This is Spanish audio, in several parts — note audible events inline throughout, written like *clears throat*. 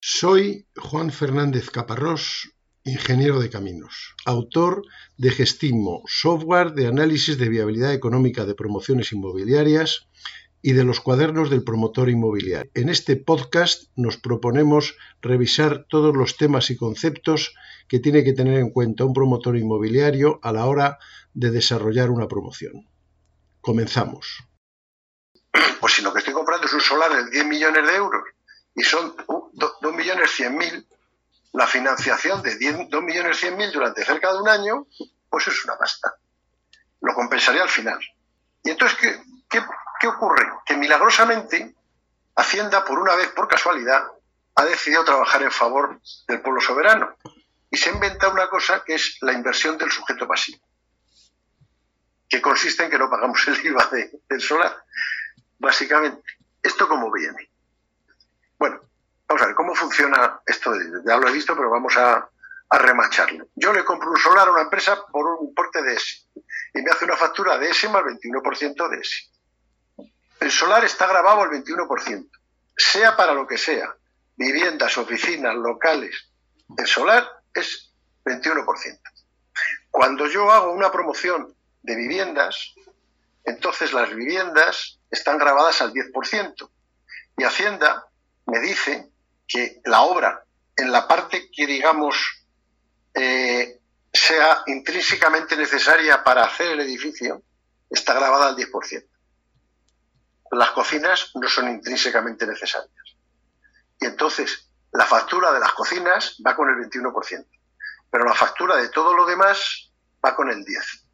Soy Juan Fernández Caparrós, ingeniero de caminos, autor de Gestimo, software de análisis de viabilidad económica de promociones inmobiliarias y de los cuadernos del promotor inmobiliario. En este podcast nos proponemos revisar todos los temas y conceptos que tiene que tener en cuenta un promotor inmobiliario a la hora de desarrollar una promoción. Comenzamos. Pues si lo que estoy comprando es un solar de 10 millones de euros y son 2 millones 100 mil, la financiación de 2 millones 100 mil durante cerca de un año, pues es una pasta. Lo compensaría al final. Y entonces, ¿qué, qué, qué ocurre? Que milagrosamente Hacienda, por una vez, por casualidad, ha decidido trabajar en favor del pueblo soberano y se inventa una cosa que es la inversión del sujeto pasivo, que consiste en que no pagamos el *laughs* IVA del solar. Básicamente, ¿esto cómo viene? Bueno, vamos a ver cómo funciona esto. Ya lo he visto, pero vamos a, remacharlo. Yo le compro un solar a una empresa por un importe de S y me hace una factura de S más 21% de S. El solar está grabado al 21%, sea para lo que sea, viviendas, oficinas, locales. El solar es 21%. Cuando yo hago una promoción de viviendas, entonces las viviendas están grabadas al 10%. Y Hacienda me dice que la obra, en la parte que digamos eh, sea intrínsecamente necesaria para hacer el edificio, está grabada al 10%. Las cocinas no son intrínsecamente necesarias. Y entonces la factura de las cocinas va con el 21%, pero la factura de todo lo demás va con el 10%.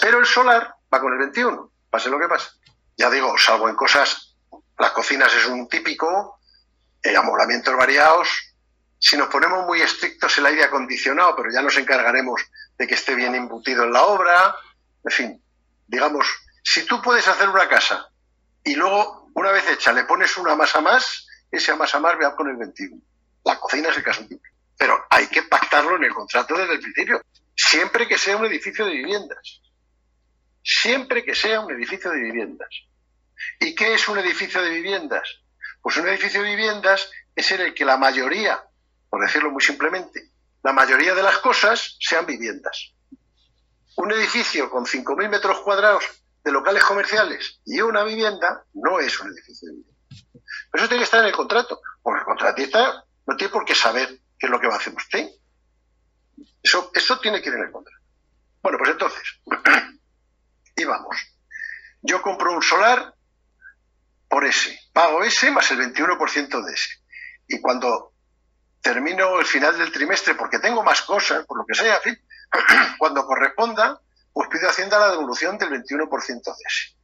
Pero el solar va con el 21%, pase lo que pase. Ya digo, salvo en cosas, las cocinas es un típico, eh, amoblamientos variados. Si nos ponemos muy estrictos, el aire acondicionado, pero ya nos encargaremos de que esté bien embutido en la obra. En fin, digamos, si tú puedes hacer una casa y luego, una vez hecha, le pones una masa más, esa masa más va con el 21. La cocina es el caso típico. Pero hay que pactarlo en el contrato desde el principio, siempre que sea un edificio de viviendas. Siempre que sea un edificio de viviendas. ¿Y qué es un edificio de viviendas? Pues un edificio de viviendas es en el que la mayoría, por decirlo muy simplemente, la mayoría de las cosas sean viviendas. Un edificio con 5.000 metros cuadrados de locales comerciales y una vivienda no es un edificio de vivienda. Pero eso tiene que estar en el contrato, porque el contratista no tiene por qué saber qué es lo que va a hacer usted. Eso, eso tiene que ir en el contrato. Bueno, pues entonces, *clears throat* y vamos. Yo compro un solar por ese. Pago ese más el 21% de ese. Y cuando termino el final del trimestre, porque tengo más cosas, por lo que sea, *clears throat* cuando corresponda, pues pido a Hacienda la devolución del 21% de ese.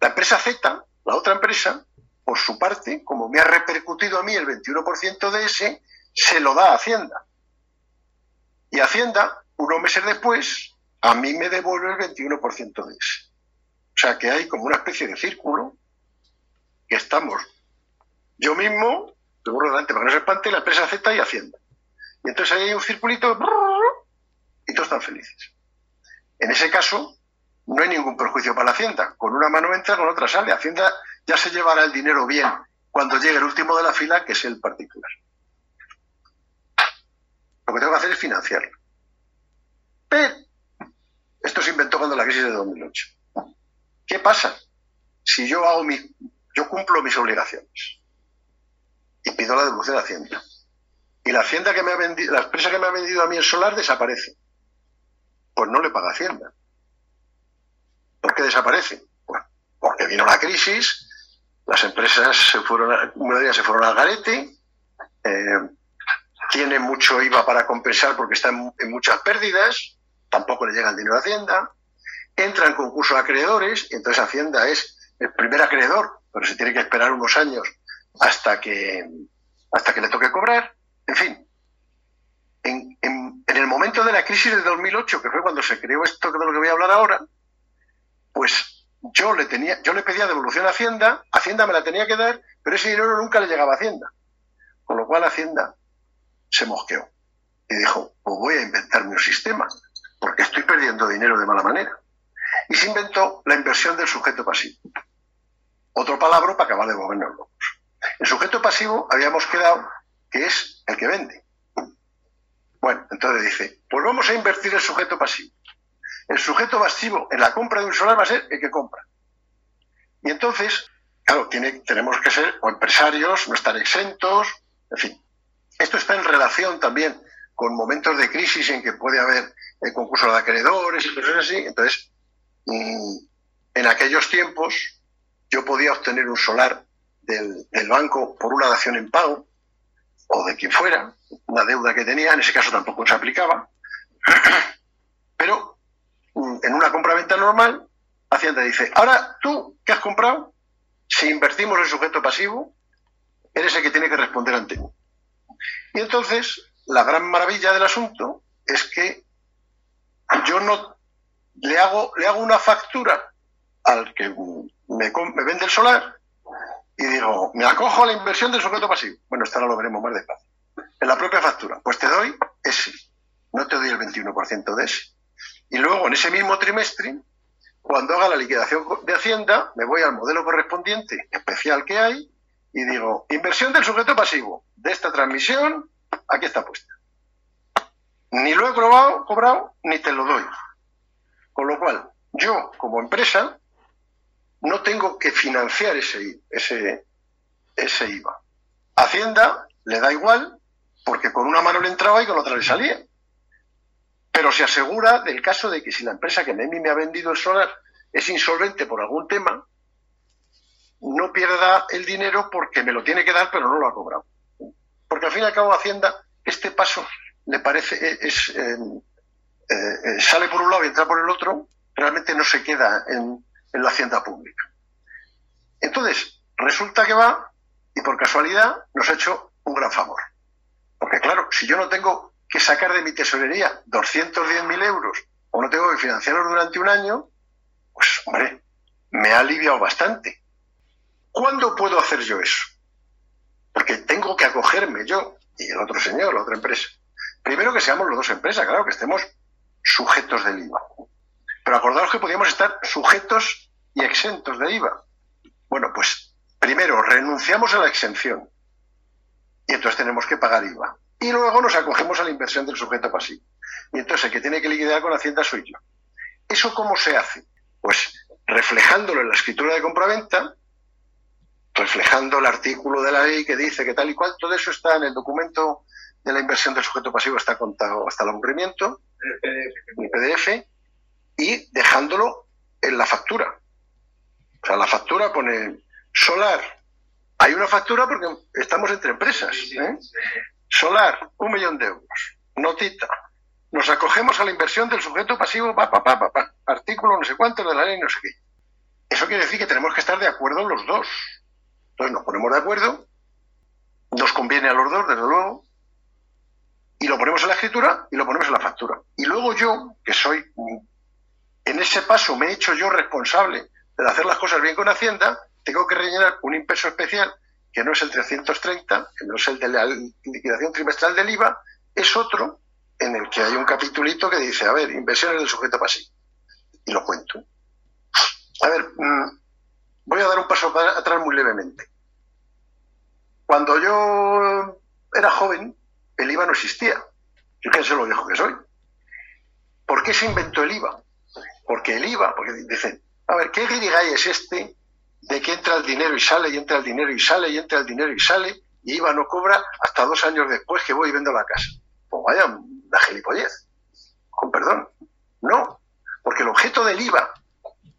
La empresa Z, la otra empresa, por su parte, como me ha repercutido a mí el 21% de ese, se lo da a Hacienda. Y Hacienda, unos meses después, a mí me devuelve el 21% de ese. O sea que hay como una especie de círculo que estamos yo mismo, seguro delante para que no se espante, la empresa Z y Hacienda. Y entonces ahí hay un circulito y todos están felices. En ese caso, no hay ningún perjuicio para la Hacienda. Con una mano entra, con otra sale. Hacienda ya se llevará el dinero bien cuando llegue el último de la fila, que es el particular. Lo que tengo que hacer es financiarlo. Pero esto se inventó cuando la crisis de 2008. ¿Qué pasa si yo hago mi, yo cumplo mis obligaciones y pido la devolución de Hacienda. Y la Hacienda que me ha vendido, la empresa que me ha vendido a mí el solar desaparece. Pues no le paga Hacienda. ¿Por qué desaparece? Bueno, porque vino la crisis, las empresas se fueron, una se fueron al garete, eh, tiene mucho IVA para compensar porque están en muchas pérdidas, tampoco le llega el dinero a Hacienda, entra en concurso de acreedores, entonces Hacienda es el primer acreedor pero se tiene que esperar unos años hasta que, hasta que le toque cobrar. En fin, en, en, el momento de la crisis de 2008, que fue cuando se creó esto de lo que voy a hablar ahora, pues yo le, tenía, yo le pedía devolución a Hacienda, Hacienda me la tenía que dar, pero ese dinero nunca le llegaba a Hacienda. Con lo cual Hacienda se mosqueó y dijo, pues voy a inventarme un sistema, porque estoy perdiendo dinero de mala manera. Y se inventó la inversión del sujeto pasivo. Otro palabra para acabar de movernos locos. En sujeto pasivo habíamos quedado que es el que vende. Bueno, entonces dice, pues vamos a invertir el sujeto pasivo. El sujeto pasivo en la compra de un solar va a ser el que compra. Y entonces, claro, tiene, tenemos que ser o empresarios, no estar exentos, en fin. Esto está en relación también con momentos de crisis en que puede haber el concurso de acreedores y cosas así. Entonces, mm, en aquellos tiempos, yo podía obtener un solar del, banco por una dación en pago o de quien fuera, una deuda que tenía, en ese caso tampoco se aplicaba, *clears throat* pero mm, en una compra-venta normal, Hacienda dice, ahora tú, ¿qué has comprado? Si invertimos en sujeto pasivo, eres el que tiene que responder ante mí. Y entonces, la gran maravilla del asunto es que yo no le hago, le hago una factura al que me, vende el solar y digo, me acojo a la inversión del sujeto pasivo. Bueno, esto ahora lo veremos más despacio. En la propia factura, pues te doy ese, no te doy el 21% de ese. Y luego, en ese mismo trimestre, cuando haga la liquidación de Hacienda, me voy al modelo correspondiente especial que hay y digo, inversión del sujeto pasivo de esta transmisión, aquí está puesta. Ni lo he cobrado, cobrado ni te lo doy. Con lo cual, yo como empresa no tengo que financiar ese, ese, ese IVA. Hacienda le da igual porque con una mano le entraba y con otra le salía. Pero se asegura del caso de que si la empresa que me ha vendido el solar es insolvente por algún tema, no pierda el dinero porque me lo tiene que dar pero no lo ha cobrado. Porque al fin y al cabo Hacienda, este paso le parece, e, es, eh, eh, sale por un lado y entra por el otro, realmente no se queda en, en la hacienda pública. Entonces, resulta que va y por casualidad nos ha hecho un gran favor. Porque claro, si yo no tengo que sacar de mi tesorería 210.000 euros o no tengo que financiarlo durante un año, pues hombre, me ha aliviado bastante. ¿Cuándo puedo hacer yo eso? Porque tengo que acogerme yo y el otro señor, la otra empresa. Primero que seamos los dos empresas, claro, que estemos sujetos del IVA. Pero acordaos que podíamos estar sujetos y exentos de IVA. Bueno, pues primero renunciamos a la exención y entonces tenemos que pagar IVA. Y luego nos acogemos a la inversión del sujeto pasivo. Y entonces el que tiene que liquidar con Hacienda soy yo. ¿Eso cómo se hace? Pues reflejándolo en la escritura de compraventa, reflejando el artículo de la ley que dice que tal y cual, todo eso está en el documento de la inversión del sujeto pasivo, está contado hasta el aburrimiento, en el PDF, y dejándolo en la factura. O sea, la factura pone solar. Hay una factura porque estamos entre empresas. ¿eh? Solar, un millón de euros. Notita. Nos acogemos a la inversión del sujeto pasivo, pa, pa, pa, pa, artículo no sé cuánto de la ley, no sé qué. Eso quiere decir que tenemos que estar de acuerdo los dos. Entonces nos ponemos de acuerdo, nos conviene a los dos, desde luego, y lo ponemos en la escritura y lo ponemos en la factura. Y luego yo, que soy en ese paso me he hecho yo responsable de hacer las cosas bien con Hacienda, tengo que rellenar un impreso especial que no es el 330, que no es el de la liquidación trimestral del IVA, es otro en el que hay un capitulito que dice, a ver, inversiones del sujeto pasivo. Y lo cuento. A ver, mm, voy a dar un paso atrás muy levemente. Cuando yo era joven, el IVA no existía. Fíjense lo viejo que soy. ¿Por qué se inventó el IVA? Porque el IVA, porque dicen, a ver, ¿qué guirigay es este de que entra el dinero y sale, y entra el dinero y sale, y entra el dinero y sale, y IVA no cobra hasta dos años después que voy y vendo la casa? Pues vaya, la gilipollez, con perdón. No, porque el objeto del IVA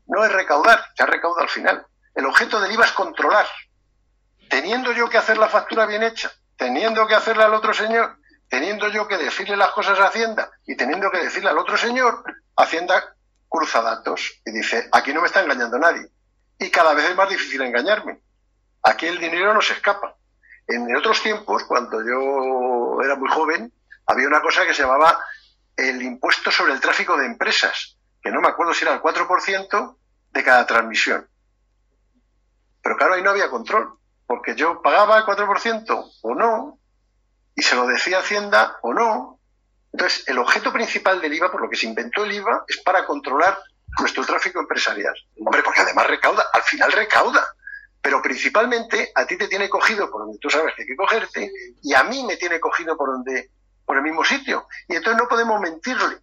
no es recaudar, ya recauda al final. El objeto del IVA es controlar. Teniendo yo que hacer la factura bien hecha, teniendo que hacerla al otro señor, teniendo yo que decirle las cosas a Hacienda y teniendo que decirle al otro señor, Hacienda cruza datos y dice, aquí no me está engañando nadie. Y cada vez es más difícil engañarme. Aquí el dinero no se escapa. En otros tiempos, cuando yo era muy joven, había una cosa que se llamaba el impuesto sobre el tráfico de empresas, que no me acuerdo si era el 4% de cada transmisión. Pero claro, ahí no había control, porque yo pagaba el 4% o no, y se lo decía Hacienda o no, entonces, el objeto principal del IVA, por lo que se inventó el IVA, es para controlar nuestro tráfico empresarial. Hombre, porque además recauda, al final recauda. Pero principalmente a ti te tiene cogido por donde tú sabes que hay que cogerte y a mí me tiene cogido por donde por el mismo sitio. Y entonces no podemos mentirle.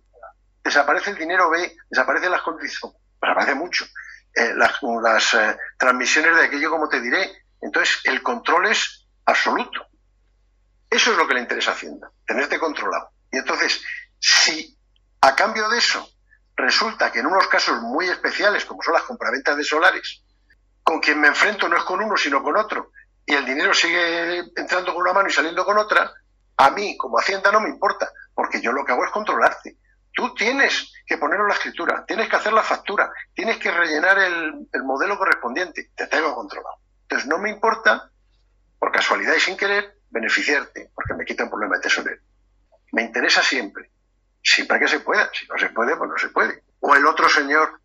Desaparece el dinero B, desaparecen las condiciones, desaparece mucho. Eh, las, eh, transmisiones de aquello, como te diré. Entonces, el control es absoluto. Eso es lo que le interesa a Hacienda, tenerte controlado. Y entonces, si a cambio de eso resulta que en unos casos muy especiales, como son las compraventas de solares, con quien me enfrento no es con uno, sino con otro, y el dinero sigue entrando con una mano y saliendo con otra, a mí, como Hacienda, no me importa, porque yo lo que hago es controlarte. Tú tienes que ponerlo en la escritura, tienes que hacer la factura, tienes que rellenar el, modelo correspondiente, te tengo controlado. Entonces no me importa, por casualidad y sin querer, beneficiarte, porque me quita un problema de tesorero. Me interesa siempre, siempre que se pueda. Si no se puede, pues no se puede. O el otro señor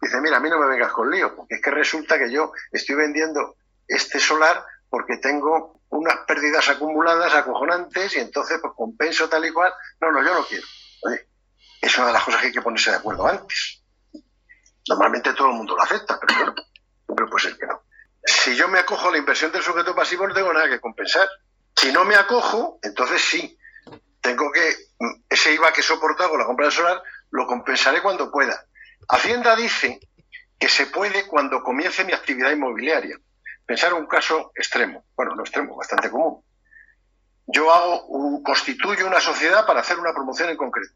dice, mira, a mí no me vengas con lío, porque es que resulta que yo estoy vendiendo este solar porque tengo unas pérdidas acumuladas acojonantes y entonces pues compenso tal y cual. No, no, yo no quiero. Oye, es una de las cosas que hay que ponerse de acuerdo antes. Normalmente todo el mundo lo acepta, pero bueno, pero puede ser que no. Si yo me acojo a la inversión del sujeto pasivo no tengo nada que compensar. Si no me acojo, entonces sí, tengo que, ese IVA que he soportado con la compra del solar, lo compensaré cuando pueda. Hacienda dice que se puede cuando comience mi actividad inmobiliaria. Pensar un caso extremo, bueno, no extremo, bastante común. Yo hago, constituyo una sociedad para hacer una promoción en concreto.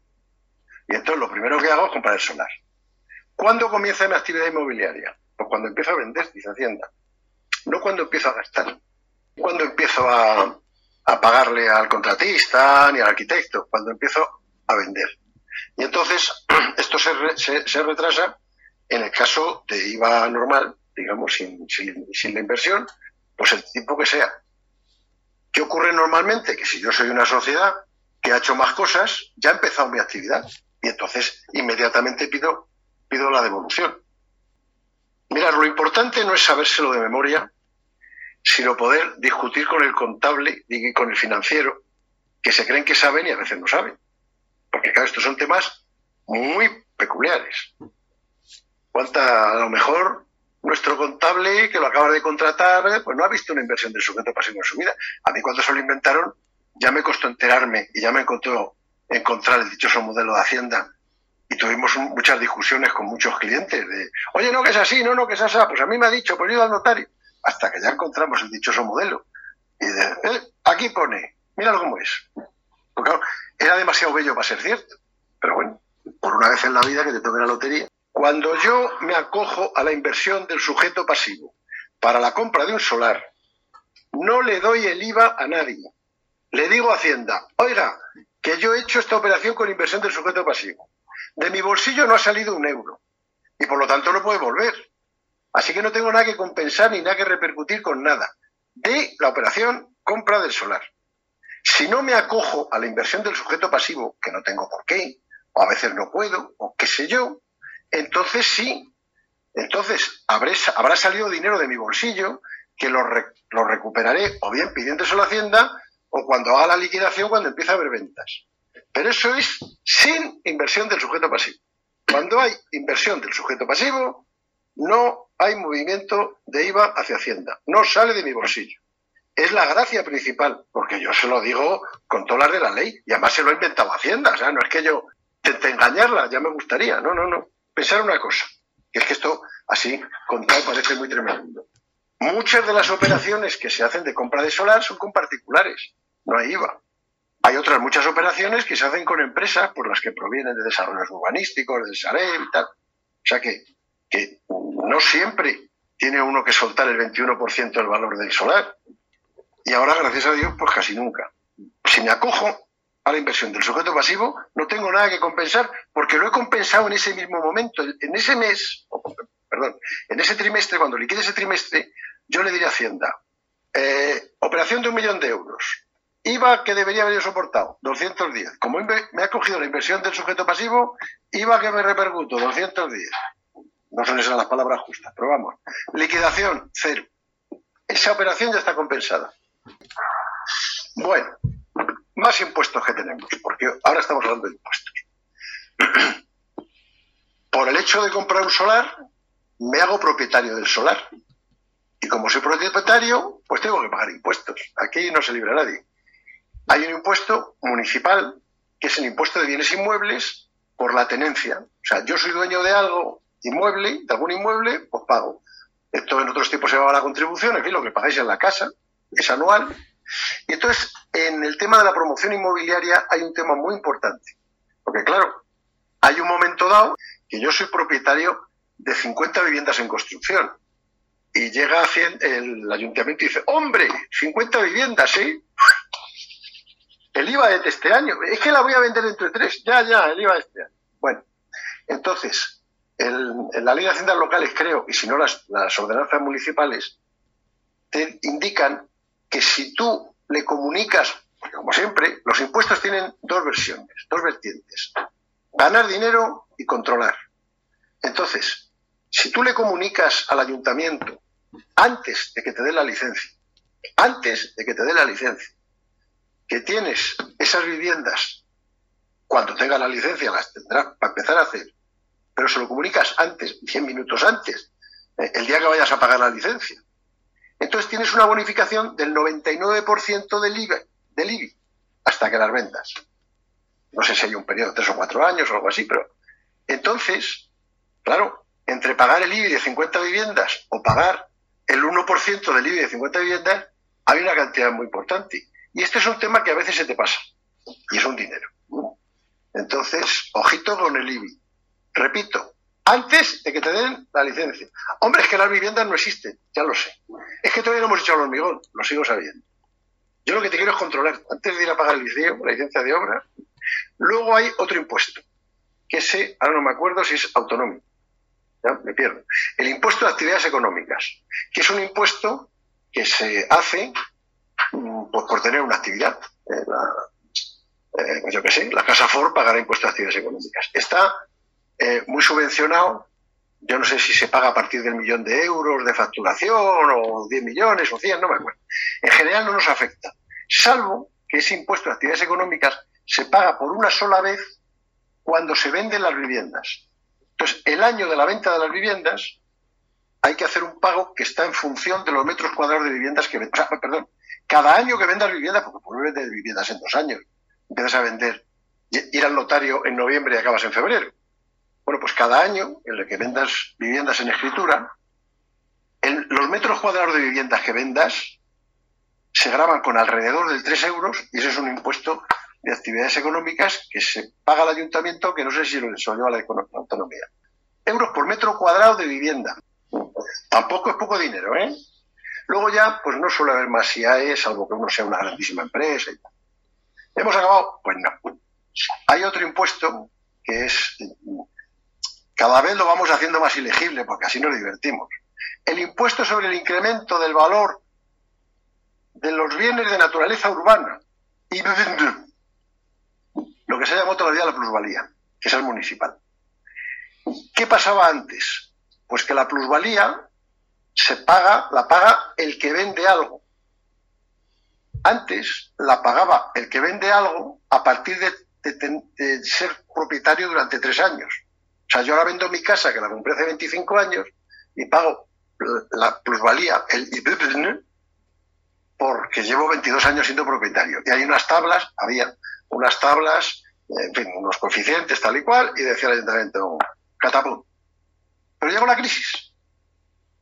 Y entonces lo primero que hago es comprar el solar. ¿Cuándo comienza mi actividad inmobiliaria? Pues cuando empiezo a vender, dice Hacienda. No cuando empiezo a gastar. Cuando empiezo a, pagarle al contratista ni al arquitecto. Cuando empiezo a vender. Y entonces *clears throat* esto se, se retrasa en el caso de IVA normal, digamos, sin, sin, la inversión, pues el tiempo que sea. ¿Qué ocurre normalmente? Que si yo soy una sociedad que ha hecho más cosas, ya ha empezado mi actividad y entonces inmediatamente pido, pido la devolución. Mira, lo importante no es sabérselo de memoria, sino poder discutir con el contable y con el financiero, que se creen que saben y a veces no saben. Porque claro, estos son temas muy peculiares. Cuánta, a lo mejor nuestro contable que lo acaba de contratar, pues no ha visto una inversión del sujeto pasivo en su vida. A mí cuando se lo inventaron, ya me costó enterarme y ya me encontró encontrar el dichoso modelo de Hacienda. Y tuvimos muchas discusiones con muchos clientes de, oye, no que es así, no, no que es así, pues a mí me ha dicho, pues yo al notario. Hasta que ya encontramos el dichoso modelo. Y de, aquí pone, mira cómo es. Porque era demasiado bello para ser cierto. Pero bueno, por una vez en la vida que te toque la lotería. Cuando yo me acojo a la inversión del sujeto pasivo para la compra de un solar, no le doy el IVA a nadie. Le digo a Hacienda, oiga, que yo he hecho esta operación con inversión del sujeto pasivo. De mi bolsillo no ha salido un euro y por lo tanto no puede volver. Así que no tengo nada que compensar ni nada que repercutir con nada de la operación compra del solar. Si no me acojo a la inversión del sujeto pasivo, que no tengo por qué, o a veces no puedo, o qué sé yo, entonces sí, entonces habrá salido dinero de mi bolsillo que lo, recuperaré o bien pidiéndoselo a Hacienda o cuando haga la liquidación cuando empieza a haber ventas. Pero eso es sin inversión del sujeto pasivo. Cuando hay inversión del sujeto pasivo, no hay movimiento de IVA hacia Hacienda. No sale de mi bolsillo. Es la gracia principal, porque yo se lo digo con todas las de la ley, y además se lo ha inventado Hacienda. O sea, no es que yo intente engañarla, ya me gustaría. No, no, no. Pensar una cosa, que es que esto, así, contado, parece muy tremendo. Muchas de las operaciones que se hacen de compra de solar son con particulares no hay IVA. Hay otras muchas operaciones que se hacen con empresas por las que provienen de desarrollos urbanísticos, de Sareb y tal. O sea que, que no siempre tiene uno que soltar el 21% del valor del solar. Y ahora, gracias a Dios, pues casi nunca. Si me acojo a la inversión del sujeto pasivo, no tengo nada que compensar porque lo he compensado en ese mismo momento. En ese mes, perdón, en ese trimestre, cuando liquide ese trimestre, yo le diré a Hacienda, eh, operación de un millón de euros. IVA que debería haber soportado, 210. Como me ha cogido la inversión del sujeto pasivo, IVA que me repercuto, 210. No son esas las palabras justas, pero vamos. Liquidación, cero. Esa operación ya está compensada. Bueno, más impuestos que tenemos, porque ahora estamos hablando de impuestos. *clears throat* Por el hecho de comprar un solar, me hago propietario del solar. Y como soy propietario, pues tengo que pagar impuestos. Aquí no se libra nadie. Hay un impuesto municipal, que es el impuesto de bienes inmuebles por la tenencia. O sea, yo soy dueño de algo inmueble, de algún inmueble, pues pago. Esto en otros tiempos se llamaba la contribución, en fin, lo que pagáis en la casa, es anual. Y entonces, en el tema de la promoción inmobiliaria hay un tema muy importante. Porque claro, hay un momento dado que yo soy propietario de 50 viviendas en construcción. Y llega el ayuntamiento y dice, hombre, 50 viviendas, ¿sí? El IVA de este año, es que la voy a vender entre tres, ya, ya, el IVA de este año. Bueno, entonces, en la ley de haciendas locales, creo, y si no las, ordenanzas municipales, te indican que si tú le comunicas, como siempre, los impuestos tienen dos versiones, dos vertientes. Ganar dinero y controlar. Entonces, si tú le comunicas al ayuntamiento antes de que te dé la licencia, antes de que te dé la licencia, que tienes esas viviendas, cuando tenga la licencia las tendrás para empezar a hacer, pero se lo comunicas antes, 100 minutos antes, eh, el día que vayas a pagar la licencia. Entonces tienes una bonificación del 99% del IBI, del IBI hasta que las vendas. No sé si hay un periodo de tres o cuatro años o algo así, pero entonces, claro, entre pagar el IBI de 50 viviendas o pagar el 1% del IBI de 50 viviendas, hay una cantidad muy importante. Y este es un tema que a veces se te pasa, y es un dinero. Entonces, ojito con el IBI. Repito, antes de que te den la licencia. Hombre, es que las viviendas no existen, ya lo sé. Es que todavía no hemos hecho el hormigón, lo sigo sabiendo. Yo lo que te quiero es controlar, antes de ir a pagar el liceo, la licencia de obra, luego hay otro impuesto, que ese, ahora no me acuerdo si es autonómico, ya me pierdo. El impuesto de actividades económicas, que es un impuesto que se hace pues, por tener una actividad. Eh, la, eh, pues yo qué sé, la Casa Ford pagará impuestos de actividades económicas. Está eh, muy subvencionado. Yo no sé si se paga a partir del millón de euros de facturación o 10 millones o 100, no me acuerdo. En general no nos afecta, salvo que ese impuesto de actividades económicas se paga por una sola vez cuando se venden las viviendas. Entonces, el año de la venta de las viviendas hay que hacer un pago que está en función de los metros cuadrados de viviendas que vendas. perdón, cada año que vendas viviendas, porque puedes vender viviendas en dos años, empiezas a vender, ir al notario en noviembre y acabas en febrero. Bueno, pues cada año en el que vendas viviendas en escritura, los metros cuadrados de viviendas que vendas se graban con alrededor del 3 euros y ese es un impuesto de actividades económicas que se paga al ayuntamiento, que no sé si lo lleva la autonomía. Euros por metro cuadrado de vivienda. Tampoco es poco dinero, ¿eh? Luego ya, pues no suele haber más IAE, salvo que uno sea una grandísima empresa y tal. ¿Hemos acabado? Pues no. Hay otro impuesto que es cada vez lo vamos haciendo más ilegible porque así nos divertimos. El impuesto sobre el incremento del valor de los bienes de naturaleza urbana. Y lo que se llamó todavía la plusvalía, que es el municipal. ¿Qué pasaba antes? Pues que la plusvalía se paga, la paga el que vende algo. Antes la pagaba el que vende algo a partir de ser propietario durante tres años. O sea, yo ahora vendo mi casa, que la compré hace 25 años, y pago la plusvalía, el porque llevo 22 años siendo propietario. Y hay unas tablas, había unas tablas, en fin, unos coeficientes tal y cual, y decía el ayuntamiento, catapum. Pero llegó la crisis.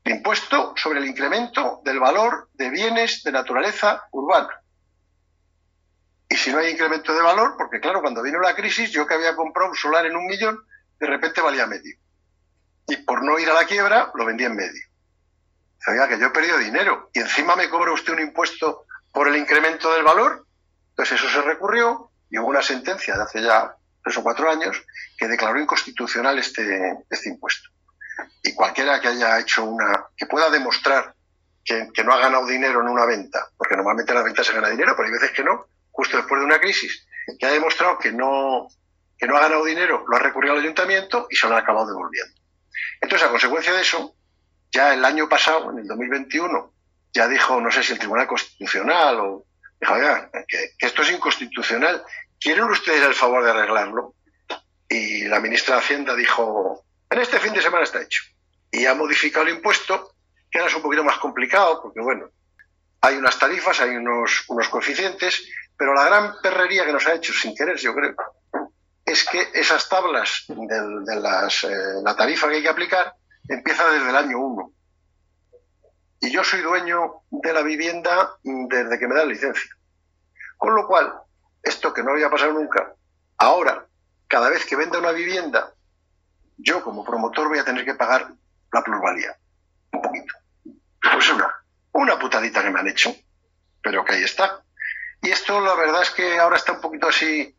Impuesto sobre el incremento del valor de bienes de naturaleza urbana. Y si no hay incremento de valor, porque claro, cuando vino la crisis, yo que había comprado un solar en un millón, de repente valía medio. Y por no ir a la quiebra, lo vendí en medio. Sabía que yo he perdido dinero y encima me cobra usted un impuesto por el incremento del valor. Entonces eso se recurrió y hubo una sentencia de hace ya tres o cuatro años que declaró inconstitucional este, este impuesto. Y cualquiera que haya hecho una, que pueda demostrar que, que no ha ganado dinero en una venta, porque normalmente en la venta se gana dinero, pero hay veces que no, justo después de una crisis, que ha demostrado que no, que no ha ganado dinero lo ha recurrido al ayuntamiento y se lo han acabado devolviendo. Entonces, a consecuencia de eso, ya el año pasado, en el 2021, ya dijo, no sé si el Tribunal Constitucional o dijo, oiga, que, esto es inconstitucional, ¿quieren ustedes el favor de arreglarlo? Y la ministra de Hacienda dijo, en este fin de semana está hecho. Y ha modificado el impuesto que ahora es un poquito más complicado, porque bueno, hay unas tarifas, hay unos, unos coeficientes, pero la gran perrería que nos ha hecho, sin querer, yo creo, es que esas tablas de, las, eh, la tarifa que hay que aplicar empieza desde el año 1. Y yo soy dueño de la vivienda desde que me dan licencia. Con lo cual, esto que no había pasado nunca, ahora, cada vez que venda una vivienda, yo como promotor voy a tener que pagar la plusvalía. Un poquito. Pues una, una putadita que me han hecho, pero que ahí está. Y esto la verdad es que ahora está un poquito así...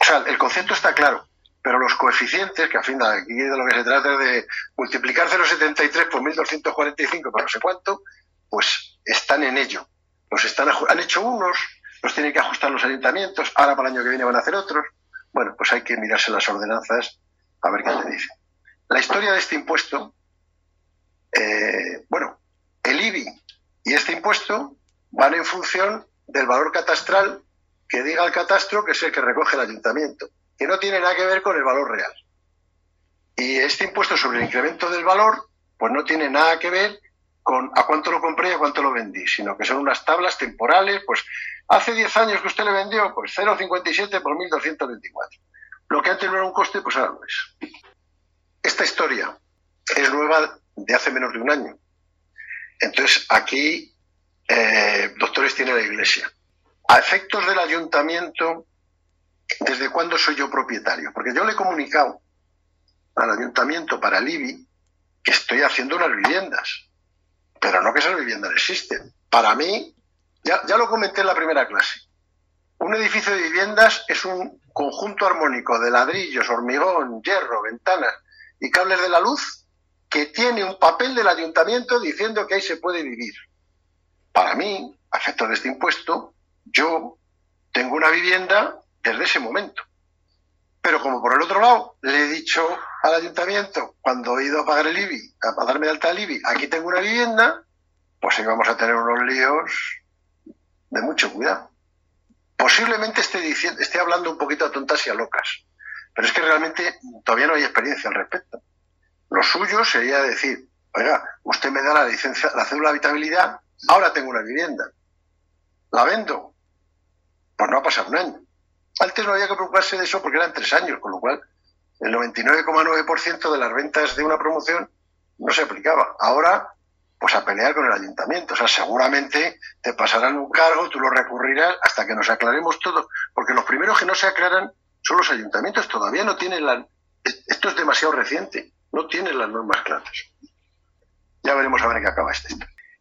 o sea, el concepto está claro, pero los coeficientes, que a fin de aquí de lo que se trata es de multiplicar 0,73 por 1.245 por no sé cuánto, pues están en ello. Los están, han hecho unos, los tienen que ajustar los ayuntamientos, ahora para el año que viene van a hacer otros. Bueno, pues hay que mirarse las ordenanzas a ver qué te dicen. La historia de este impuesto, eh, bueno, el IBI y este impuesto van en función del valor catastral que diga el catastro que es el que recoge el ayuntamiento, que no tiene nada que ver con el valor real. Y este impuesto sobre el incremento del valor, pues no tiene nada que ver con a cuánto lo compré y a cuánto lo vendí, sino que son unas tablas temporales, pues hace 10 años que usted le vendió, pues 0,57 por 1.224. Lo que antes no era un coste, pues ahora lo es. Esta historia es nueva de hace menos de un año. Entonces, aquí eh, doctores tiene la Iglesia. A efectos del ayuntamiento, ¿desde cuándo soy yo propietario? Porque yo le he comunicado al ayuntamiento para el IBI que estoy haciendo unas viviendas, pero no que esas viviendas existen. Para mí, ya, ya lo comenté en la primera clase, un edificio de viviendas es un conjunto armónico de ladrillos, hormigón, hierro, ventanas y cables de la luz que tiene un papel del ayuntamiento diciendo que ahí se puede vivir. Para mí, a efectos de este impuesto, yo tengo una vivienda desde ese momento. Pero como por el otro lado le he dicho al ayuntamiento, cuando he ido a pagar el IBI, a darme de alta el IBI, aquí tengo una vivienda, pues ahí vamos a tener unos líos de mucho cuidado. Posiblemente esté, diciendo, esté hablando un poquito a tontas y a locas, pero es que realmente todavía no hay experiencia al respecto. Lo suyo sería decir, oiga, usted me da la licencia, la cédula de habitabilidad Ahora tengo una vivienda. ¿La vendo? Pues no ha pasado un año. Antes no había que preocuparse de eso porque eran tres años, con lo cual el 99,9% de las ventas de una promoción no se aplicaba. Ahora, pues a pelear con el ayuntamiento. O sea, seguramente te pasarán un cargo, tú lo recurrirás hasta que nos aclaremos todo, porque los primeros que no se aclaran son los ayuntamientos. Todavía no tienen la... Esto es demasiado reciente, no tienen las normas claras. Ya veremos a ver qué acaba este.